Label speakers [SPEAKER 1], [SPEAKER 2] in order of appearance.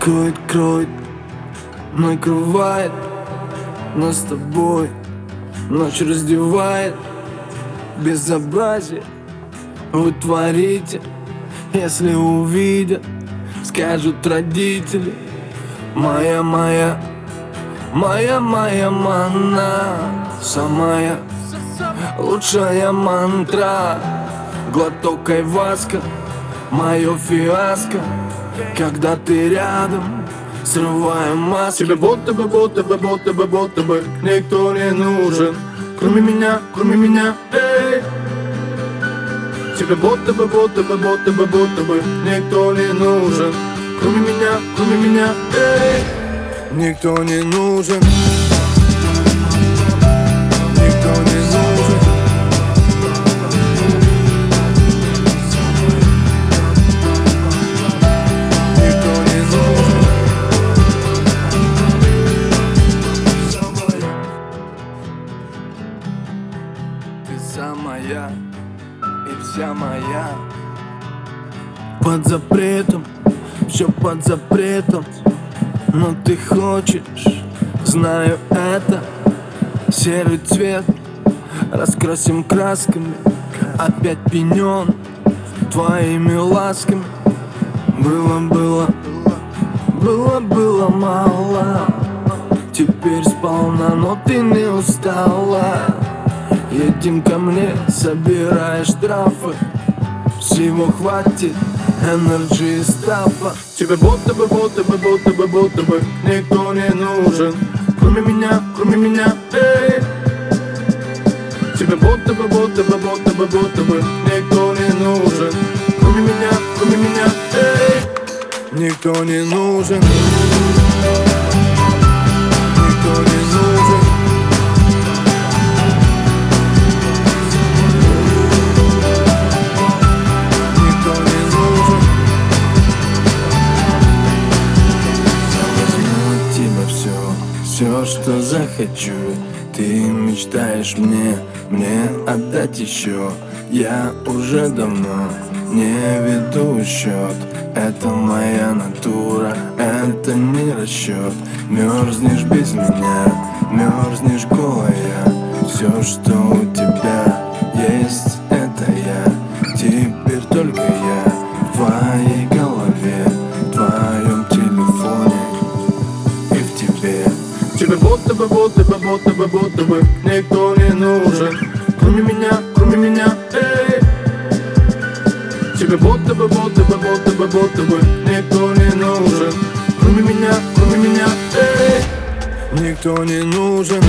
[SPEAKER 1] Кроет, кроет, накрывает нас с тобой. Ночь раздевает безобразие. Вы творите, если увидят Скажут родители. Моя, моя, моя, моя мана Самая лучшая мантра. Глоток айваска, мое фиаско Когда ты рядом, срываем маски.
[SPEAKER 2] Тебе будто бы, будто бы, будто бы, будто бы Никто не нужен. Кроме меня, кроме меня, эй. Тебе будто бы, будто бы, будто бы, будто бы Никто не нужен. Кроме меня, кроме меня, эй.
[SPEAKER 1] Никто не нужен Ты самая и вся моя. Под запретом, все под запретом. Но ты хочешь, знаю это. Серый цвет раскрасим красками. Опять пенен твоими ласками. Было, было, было, было мало. Теперь сполна, но ты не устала Едем ко мне, собираешь штрафы Всего хватит энерджи и стафа.
[SPEAKER 2] Тебе будто бы, будто бы, будто бы, будто бы Никто не нужен. Кроме меня, кроме меня, эй. Тебе будто бы, будто бы, будто бы, будто бы Никто не нужен. Кроме меня, кроме меня, эй.
[SPEAKER 1] Никто не нужен все, что захочу. Ты мечтаешь мне, мне отдать еще Я уже давно не веду счет Это моя натура, это не расчет Мерзнешь без меня, мерзнешь голая. Все, что у тебя
[SPEAKER 2] будто бы, будто бы, Никто не нужен. Кроме меня, кроме меня, эй. Тебе будто бы, будто бы, будто бы, будто бы Никто не нужен. Кроме меня, кроме меня, эй.
[SPEAKER 1] Никто не нужен